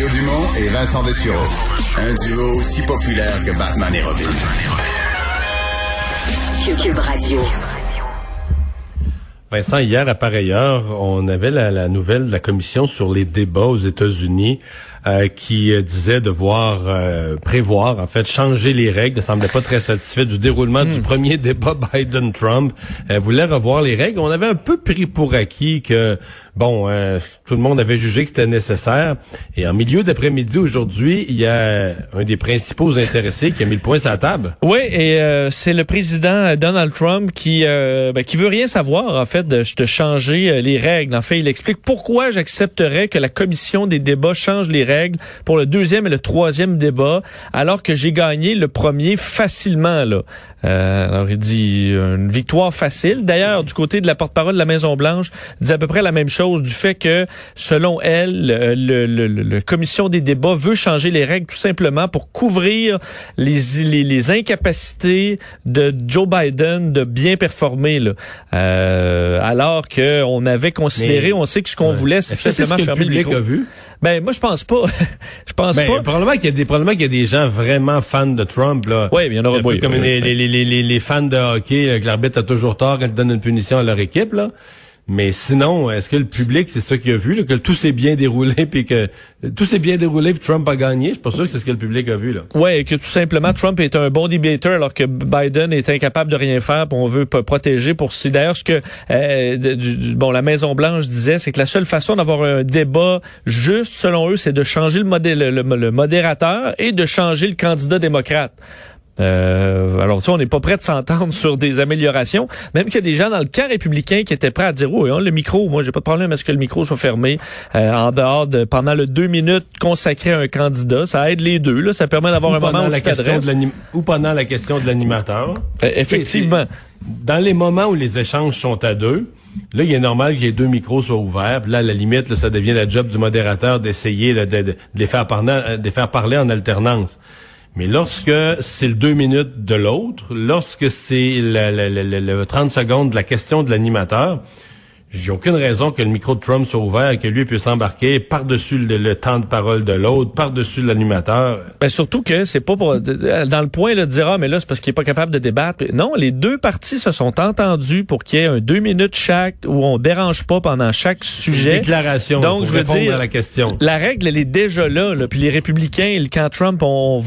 Mario Dumont et Vincent Dessureau. Un duo aussi populaire que Batman et Robin. Cube Radio. Vincent, hier à pareille heure, on avait la, la nouvelle de la commission sur les débats aux États-Unis euh, qui euh, disait devoir euh, prévoir, en fait, changer les règles. Ne semblait pas très satisfait du déroulement du premier débat Biden-Trump. voulait revoir les règles? On avait un peu pris pour acquis que, bon, tout le monde avait jugé que c'était nécessaire. Et en milieu d'après-midi aujourd'hui, il y a un des principaux intéressés qui a mis le point sur la table. Oui, et c'est le président Donald Trump qui ben, qui veut rien savoir, en fait, de, de changer les règles. En fait, il explique pourquoi j'accepterais que la commission des débats change les règles pour le deuxième et le troisième débat, alors que j'ai gagné le premier facilement. Là. Euh, alors il dit une victoire facile. D'ailleurs, du côté de la porte-parole de la Maison Blanche, dit à peu près la même chose du fait que, selon elle, le, le, le, commission des débats veut changer les règles tout simplement pour couvrir les, les, les incapacités de Joe Biden de bien performer. Là. Euh, alors que on avait considéré, on sait que ce qu'on voulait, c'est tout simplement fermer le, micro. A vu? Ben moi je pense pas. je pense ben, pas. Probablement qu'il y a des probablement qu'il y a des gens vraiment fans de Trump là. Oui, il y en aura beaucoup. Comme les, les, les, fans de hockey, que l'arbitre a toujours tort quand il donne une punition à leur équipe. Mais sinon, est-ce que le public, c'est ça qu'il a vu, là, que tout s'est bien déroulé, puis que tout s'est bien déroulé, puis Trump a gagné? Je suis pas sûr que c'est ce que le public a vu. là. Ouais, que tout simplement Trump est un bon debater, alors que Biden est incapable de rien faire, puis on veut protéger. Pour c'est d'ailleurs ce que euh, bon la Maison Blanche disait, c'est que la seule façon d'avoir un débat juste, selon eux, c'est de changer le, modé le modérateur et de changer le candidat démocrate. Euh, alors, tu on n'est pas prêt de s'entendre sur des améliorations. Même qu'il y a des gens dans le camp républicain qui étaient prêts à dire, oui, on le micro, moi, j'ai pas de problème à ce que le micro soit fermé euh, en dehors de, pendant le deux minutes consacré à un candidat. Ça aide les deux, là. Ça permet d'avoir un moment où la question de Ou pendant la question de l'animateur. Euh, effectivement. Dans les moments où les échanges sont à deux, Là, il est normal que les deux micros soient ouverts. là, à la limite, ça devient la job du modérateur d'essayer de, les faire parler, de les faire parler en alternance. Mais lorsque c'est le deux minutes de l'autre, lorsque c'est le, le, le, 30 secondes de la question de l'animateur, j'ai aucune raison que le micro de Trump soit ouvert et que lui puisse embarquer par-dessus le, temps de parole de l'autre, par-dessus l'animateur. Ben surtout que c'est pas pour dans le point là, de dire ah mais là c'est parce qu'il est pas capable de débattre. Non, les deux parties se sont entendues pour qu'il y ait un deux minutes chaque où on dérange pas pendant chaque sujet. Une déclaration. Donc je veux dire à la question. La règle elle est déjà là. là. Puis les républicains, camp Trump, ont,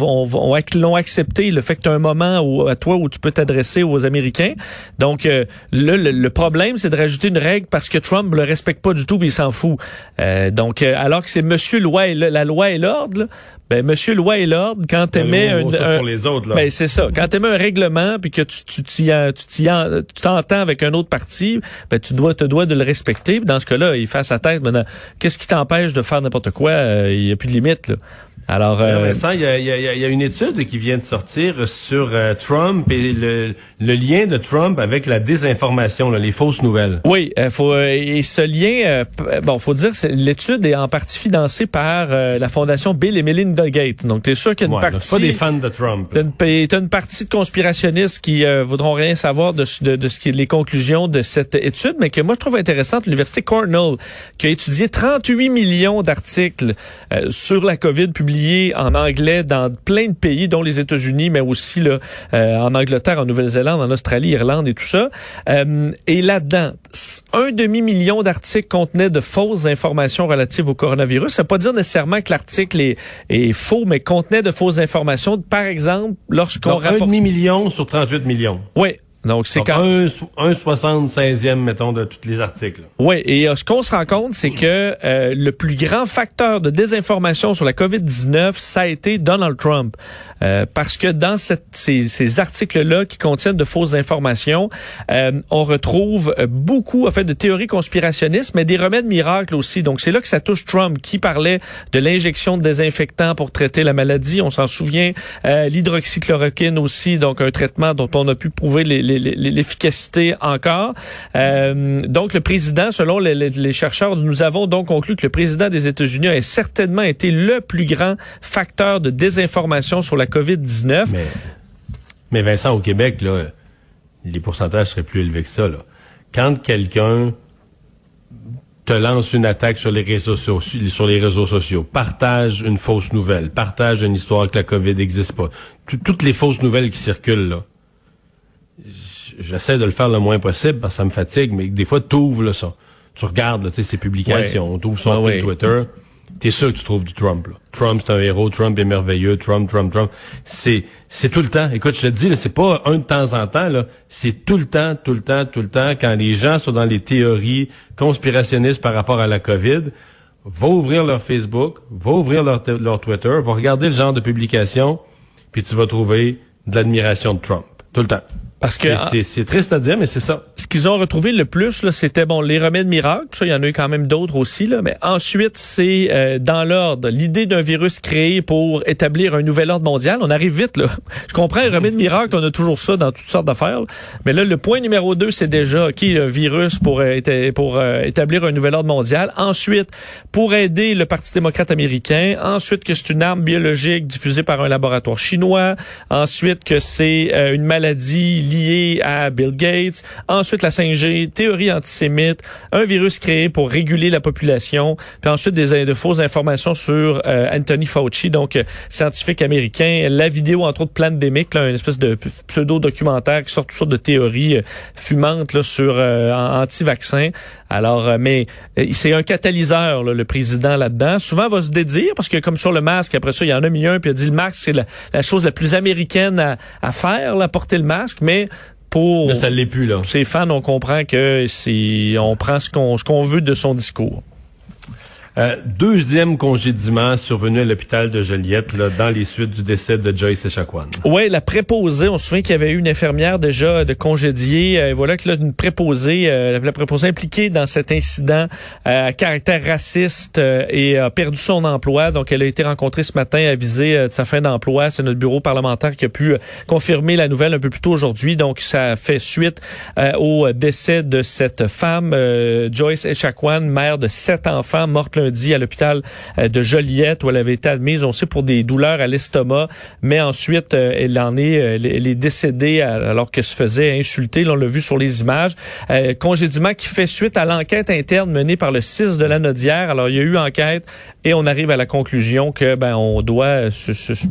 l'ont accepté le fait que tu as un moment où à toi où tu peux t'adresser aux Américains. Donc euh, le, le problème c'est de rajouter une règle parce que Trump le respecte pas du tout, mais il s'en fout. Euh, donc, euh, alors que c'est Monsieur loi et la loi et l'ordre, ben Monsieur loi et l'ordre, quand un, un pour les autres, là. ben c'est ça, quand t'aimais un règlement puis que tu tu tu t'entends avec un autre parti, ben tu dois te dois de le respecter. Dans ce cas-là, il fait sa tête. Maintenant, qu'est-ce qui t'empêche de faire n'importe quoi? Euh, Il y a plus de limite là. Alors, euh, il y, a, y, a, y, a, une étude qui vient de sortir sur euh, Trump et le, le, lien de Trump avec la désinformation, là, les fausses nouvelles. Oui, euh, faut, et ce lien, bon, faut dire, l'étude est en partie financée par la fondation Bill et Melinda Gates. Donc, t'es sûr qu'il y a une partie. pas des fans de Trump. T'as une, une, partie de conspirationnistes qui voudront rien savoir de, de, de, ce qui est les conclusions de cette étude, mais que moi je trouve intéressante. L'université Cornell qui a étudié 38 millions d'articles sur la COVID publiée en anglais dans plein de pays, dont les États-Unis, mais aussi là, euh, en Angleterre, en Nouvelle-Zélande, en Australie, Irlande et tout ça. Euh, et là-dedans, un demi-million d'articles contenaient de fausses informations relatives au coronavirus. Ça veut pas dire nécessairement que l'article est, est, faux, mais contenait de fausses informations. Par exemple, lorsqu'on rapporte... Un demi-million sur 38 millions. Oui, donc, c'est quand... Un, un 76e, mettons, de tous les articles. Oui, et euh, ce qu'on se rend compte, c'est que euh, le plus grand facteur de désinformation sur la COVID-19, ça a été Donald Trump. Euh, parce que dans cette, ces, ces articles-là qui contiennent de fausses informations, on retrouve beaucoup, en fait, de théories conspirationnistes, mais des remèdes miracles aussi. Donc, c'est là que ça touche Trump, qui parlait de l'injection de désinfectants pour traiter la maladie. On s'en souvient. L'hydroxychloroquine aussi, donc un traitement dont on a pu prouver les l'efficacité encore. Euh, donc, le président, selon les, chercheurs, nous avons donc conclu que le président des États-Unis a certainement été le plus grand facteur de désinformation sur la COVID-19. Mais, Vincent, au Québec, là, les pourcentages seraient plus élevés que ça. Là. Quand quelqu'un te lance une attaque sur les réseaux sociaux, sur les réseaux sociaux, partage une fausse nouvelle, partage une histoire que la COVID n'existe pas. toutes les fausses nouvelles qui circulent là. J'essaie de le faire le moins possible parce que ça me fatigue, mais des fois, tu ouvres ça. Tu regardes là, ses publications, tu ouvres son Twitter t'es sûr que tu trouves du Trump. Là. Trump, c'est un héros. Trump est merveilleux. Trump, Trump, Trump. C'est, c'est tout le temps. Écoute, je te dis, c'est pas un de temps en temps. Là. C'est tout le temps, tout le temps, tout le temps. Quand les gens sont dans les théories conspirationnistes par rapport à la COVID, va ouvrir leur Facebook, va ouvrir leur, leur Twitter, va regarder le genre de publication, puis tu vas trouver de l'admiration de Trump. Tout le temps. Parce que c'est triste à dire, mais c'est ça qu'ils ont retrouvé le plus, c'était bon les remèdes miracles. Ça, il y en a eu quand même d'autres aussi. Là, mais ensuite, c'est euh, dans l'ordre l'idée d'un virus créé pour établir un nouvel ordre mondial. On arrive vite là. Je comprends les remèdes miracles, on a toujours ça dans toutes sortes d'affaires. Mais là, le point numéro deux, c'est déjà qui un virus pour euh, pour euh, établir un nouvel ordre mondial. Ensuite, pour aider le Parti démocrate américain. Ensuite, que c'est une arme biologique diffusée par un laboratoire chinois. Ensuite, que c'est une maladie à Bill Gates. Ensuite la 5G, théorie antisémite, un virus créé pour réguler la population, puis ensuite des de fausses informations sur euh, Anthony Fauci, donc euh, scientifique américain, la vidéo entre autres Plandemic, là, une espèce de pseudo-documentaire qui sort toutes sortes de théories euh, fumantes là, sur anti-vaccins. Alors, mais c'est un catalyseur, le président là-dedans. Souvent, va se dédire, parce que comme sur le masque, après ça, il y en a mis un, puis il a dit le masque, c'est la, chose la plus américaine à, à faire, là, porter le masque, mais pour ça l'est plus là. Ces fans, on comprend que c'est on prend ce qu'on ce qu'on veut de son discours. Euh, deuxième congédiement survenu à l'hôpital de Joliette là, dans les suites du décès de Joyce Echaquan. Oui, la préposée, on se souvient qu'il y avait eu une infirmière déjà de congédiée. Euh, voilà que là, une préposée, euh, la préposée impliquée dans cet incident euh, à caractère raciste et a perdu son emploi. Donc, elle a été rencontrée ce matin avisée de sa fin d'emploi. C'est notre bureau parlementaire qui a pu confirmer la nouvelle un peu plus tôt aujourd'hui. Donc, ça fait suite au décès de cette femme, Joyce Echaquan, mère de sept enfants, morte dit à l'hôpital euh, de Joliette où elle avait été admise, on sait, pour des douleurs à l'estomac, mais ensuite, euh, elle en est, euh, elle est décédée alors qu'elle se faisait insulter. on l'a vu sur les images. congédiement qui fait suite à l'enquête interne menée par le 6 de la Nodière. Alors, il y a eu enquête et on arrive à la conclusion que ben on doit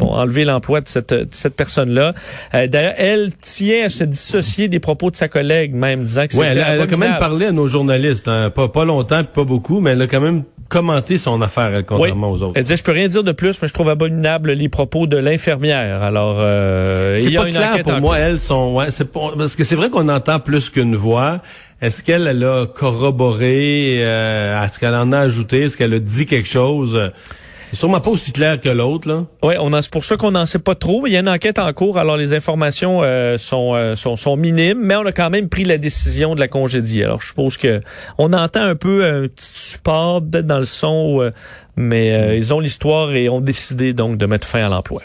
enlever l'emploi de cette, cette personne-là. D'ailleurs, elle tient à se dissocier des propos de sa collègue, même disant que ouais, elle, elle, a quand même parlé à nos journalistes, hein. pas, pas longtemps, pas beaucoup, mais elle a quand même commenter son affaire, contrairement aux autres. Elle disait, je peux rien dire de plus, mais je trouve abominable les propos de l'infirmière. Alors, euh, c'est pas clair pour moi. Elles sont, ouais, c'est parce que c'est vrai qu'on entend plus qu'une voix. Est-ce qu'elle elle a corroboré euh, Est-ce qu'elle en a ajouté? Est-ce qu'elle a dit quelque chose? C'est sûrement pas aussi clair que l'autre, là. Oui, on c'est pour ça qu'on n'en sait pas trop. Il y a une enquête en cours, alors les informations euh, sont, euh, sont, sont minimes, mais on a quand même pris la décision de la congédier. Alors je suppose que on entend un peu un petit support dans le son, euh, mais ils ont l'histoire et ont décidé donc de mettre fin à l'emploi.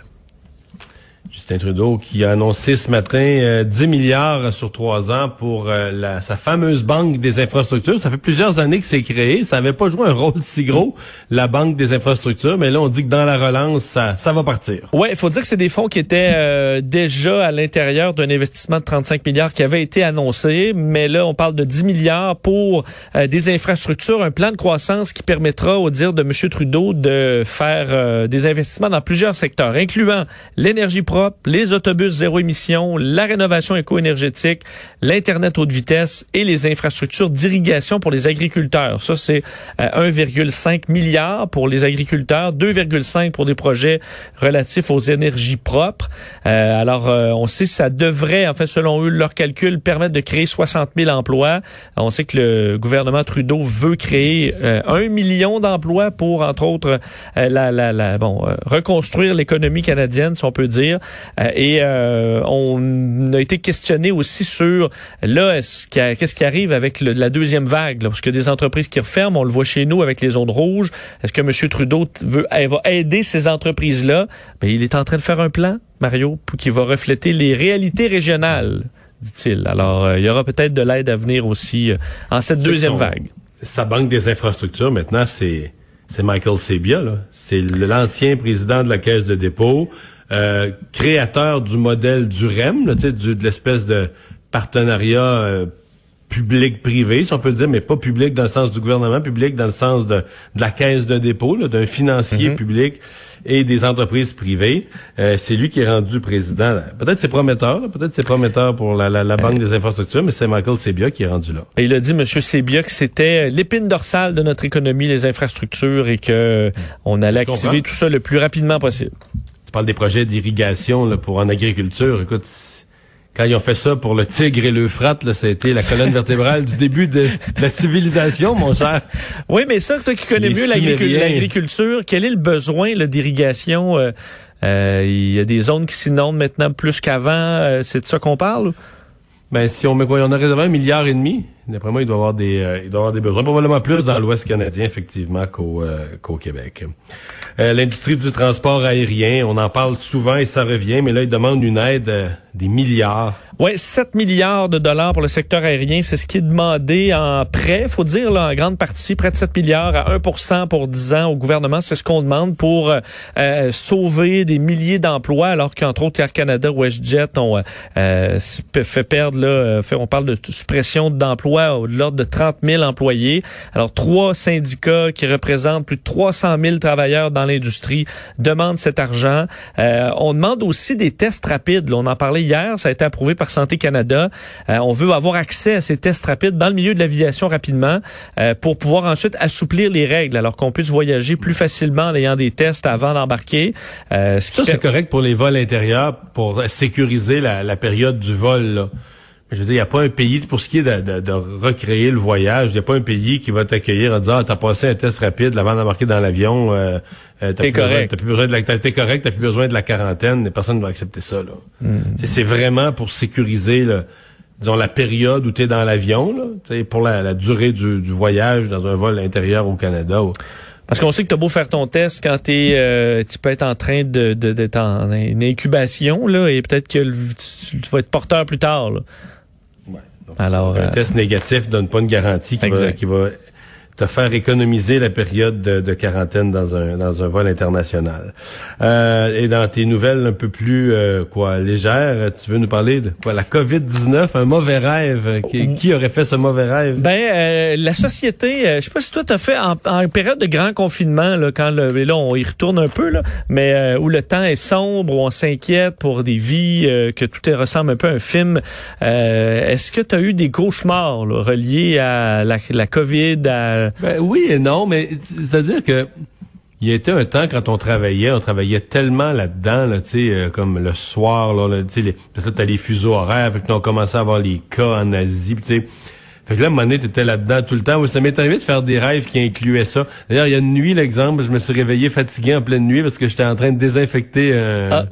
Justin Trudeau qui a annoncé ce matin 10 euh, milliards sur trois ans pour euh, la, sa fameuse banque des infrastructures. Ça fait plusieurs années que c'est créé. Ça n'avait pas joué un rôle si gros, la banque des infrastructures, mais là on dit que dans la relance, ça, ça va partir. Ouais, il faut dire que c'est des fonds qui étaient euh, déjà à l'intérieur d'un investissement de 35 milliards qui avait été annoncé, mais là on parle de 10 milliards pour des infrastructures, un plan de croissance qui permettra, au dire de M. Trudeau, de faire des investissements dans plusieurs secteurs, incluant l'énergie propre, les autobus zéro émission, la rénovation éco-énergétique, l'Internet haute vitesse et les infrastructures d'irrigation pour les agriculteurs. Ça, c'est 1,5 euh, milliard pour les agriculteurs, 2,5 pour des projets relatifs aux énergies propres. Euh, alors, euh, on sait que ça devrait, en fait, selon eux, leur calcul, permettre de créer 60 000 emplois. On sait que le gouvernement Trudeau veut créer un million d'emplois pour, entre autres, la, la, la, bon, reconstruire l'économie canadienne, si on peut dire. Euh, et euh, on a été questionné aussi sur là, qu'est-ce qui arrive avec la deuxième vague, parce que des entreprises qui referment, on le voit chez nous avec les zones rouges. Est-ce que M. Trudeau veut va aider ces entreprises-là? Ben, il est en train de faire un plan, Mario, qui va refléter les réalités régionales dit-il. Alors, euh, il y aura peut-être de l'aide à venir aussi en cette deuxième vague. Sa banque des infrastructures, maintenant, c'est c'est Michael Sebia. C'est l'ancien président de la Caisse de dépôt. Euh, créateur du modèle du REM, là, de l'espèce de partenariat euh, public-privé, si on peut le dire, mais pas public dans le sens du gouvernement, public dans le sens de, de la caisse de dépôt, d'un financier mm-hmm. public et des entreprises privées. Euh, c'est lui qui est rendu président. Peut-être c'est prometteur, peut-être c'est prometteur pour la, la, la Banque des infrastructures, mais c'est Michael Sebia qui est rendu là. Et il a dit, M. Sebia, que c'était l'épine dorsale de notre économie, les infrastructures, et que on allait activer tout ça le plus rapidement possible. Tu parles des projets d'irrigation pour en agriculture. Écoute, quand ils ont fait ça pour le tigre et l'Euphrate, là, ça a été la colonne vertébrale du début de, la civilisation, mon cher. Oui, mais ça, toi qui connais mieux l'agriculture, quel est le besoin d'irrigation? Euh, euh, il y a des zones qui s'inondent maintenant plus qu'avant. Euh, c'est de ça qu'on parle? Ben, si on met quoi? On a réservé un milliard et demi. D'après moi, il doit avoir des, il doit avoir des besoins. Probablement plus dans l'Ouest canadien, effectivement, qu'au, qu'au Québec. l'industrie du transport aérien, on en parle souvent et ça revient, mais là, il demande une aide des milliards. Oui, 7 milliards de dollars pour le secteur aérien, c'est ce qui est demandé en prêt, faut dire là, en grande partie, près de 7 milliards à 1% pour 10 ans au gouvernement, c'est ce qu'on demande pour euh, euh, sauver des milliers d'emplois, alors qu'entre autres Air Canada, WestJet ont euh, fait perdre, là, on parle de suppression d'emplois de l'ordre de 30 000 employés. Alors, trois syndicats qui représentent plus de 300 000 travailleurs dans l'industrie demandent cet argent. on demande aussi des tests rapides, là, on en parlait hier, ça a été approuvé par Santé Canada. Euh, on veut avoir accès à ces tests rapides dans le milieu de l'aviation rapidement euh, pour pouvoir ensuite assouplir les règles alors qu'on puisse voyager plus facilement en ayant des tests avant d'embarquer. Euh, ça, c'est correct pour les vols intérieurs pour sécuriser la, période du vol. Là. Je veux dire, il n'y a pas un pays, pour ce qui est de, recréer le voyage, il n'y a pas un pays qui va t'accueillir en disant, ah, t'as passé un test rapide avant d'embarquer dans l'avion, euh, euh correct. T'as plus besoin de la, t'es correct, t'as plus besoin de la quarantaine, personne ne va accepter ça, là. Hmm. C'est vraiment pour sécuriser, là, disons, la période où tu es dans l'avion, là, pour la, durée du, voyage dans un vol intérieur au Canada. Parce qu'on sait que tu as beau faire ton test quand t'es, euh, tu peux être en train de, d'être en incubation, là, et peut-être que tu, vas être porteur plus tard, là. Alors, un euh, test négatif donne pas une garantie qui va, qui va te faire économiser la période de, quarantaine dans un dans un vol international. Euh, et dans tes nouvelles un peu plus euh, quoi légères, tu veux nous parler de quoi? La Covid 19, un mauvais rêve. Qui, qui, aurait fait ce mauvais rêve? Ben euh, la société, je sais pas si toi t'as fait en, période de grand confinement là, quand le, là on y retourne un peu là, mais où le temps est sombre, où on s'inquiète pour des vies, que tout est, ressemble un peu à un film. Est-ce que tu as eu des cauchemars là, reliés à la, la COVID, à ben, oui et non, mais c'est-à-dire que il y a été un temps quand on travaillait, on travaillait tellement là-dedans, là, euh, comme le soir, là, tu sais, t'as les fuseaux horaires, fait que on commençait à avoir les cas en Asie, tu sais. Fait que là, à un moment là-dedans tout le temps. Ça m'est arrivé de faire des rêves qui incluaient ça. D'ailleurs, il y a une nuit, l'exemple, je me suis réveillé fatigué en pleine nuit parce que j'étais en train de désinfecter ah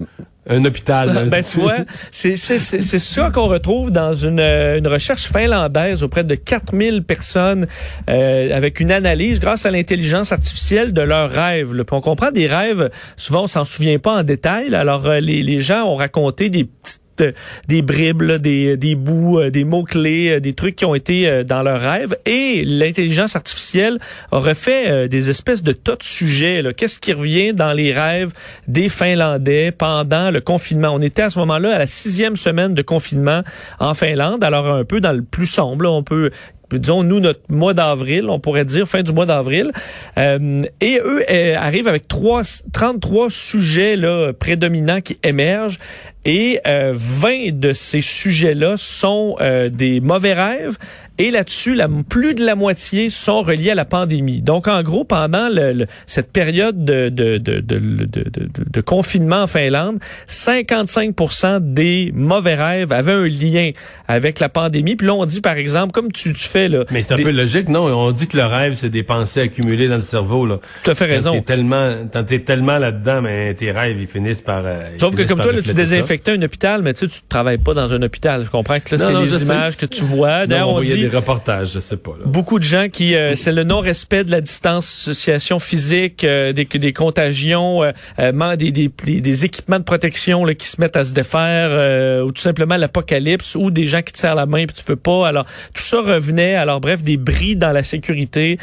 un hôpital. ben tu vois, c'est c'est c'est ça qu'on retrouve dans une euh, une recherche finlandaise auprès de 4000 personnes euh, avec une analyse grâce à l'intelligence artificielle de leurs rêves. Là. on comprend des rêves, souvent on s'en souvient pas en détail. Alors euh, les les gens ont raconté des petites euh, des bribes, des, des bouts, euh, des mots-clés, euh, des trucs qui ont été dans leurs rêves. Et l'intelligence artificielle aurait fait des espèces de tas de sujets. Qu'est-ce qui revient dans les rêves des Finlandais pendant le confinement? On était à ce moment-là à la sixième semaine de confinement en Finlande, alors un peu dans le plus sombre. on peut disons nous notre mois d'avril, on pourrait dire fin du mois d'avril. et eux arrivent avec trois, 33 sujets là, prédominants qui émergent et 20 euh, de ces sujets-là sont euh, des mauvais rêves et là-dessus, la, plus de la moitié sont reliés à la pandémie. Donc, en gros, pendant le, cette période de, de, de, de, confinement en Finlande, 55 des mauvais rêves avaient un lien avec la pandémie. Puis là, on dit, par exemple, comme tu, tu fais... Là, Mais c'est un peu logique, non? On dit que le rêve, c'est des pensées accumulées dans le cerveau. Là. Tu as fait raison. T'es tellement, t'es tellement là-dedans, mais tes rêves, ils finissent par... Euh, Sauf que comme toi, là, tu désinfectais un hôpital, mais tu sais, tu travailles pas dans un hôpital. Je comprends que là, c'est les images que tu vois. D'ailleurs, on dit des reportages, je sais pas. Beaucoup de gens qui, euh, c'est le non-respect de la distanciation physique, euh, des, des contagions, euh, des, des, des, équipements de protection là, qui se mettent à se défaire, ou tout simplement l'apocalypse, ou des gens qui te serrent la main et tu peux pas. Alors tout ça revenait. Alors bref, des bris dans la sécurité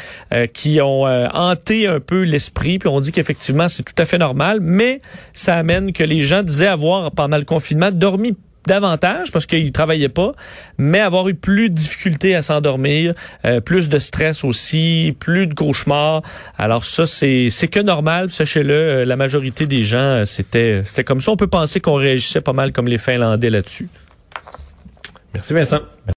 qui ont hanté un peu l'esprit. Puis on dit qu'effectivement c'est tout à fait normal, mais ça amène que les gens disaient avoir pendant le confinement dormi davantage parce qu'ils travaillaient pas, mais avoir eu plus de difficultés à s'endormir, euh, plus de stress aussi, plus de cauchemars. Alors ça, c'est c'est que normal. Sachez-le, euh, la majorité des gens, euh, c'était c'était comme ça. On peut penser qu'on réagissait pas mal comme les Finlandais là-dessus. Merci Vincent.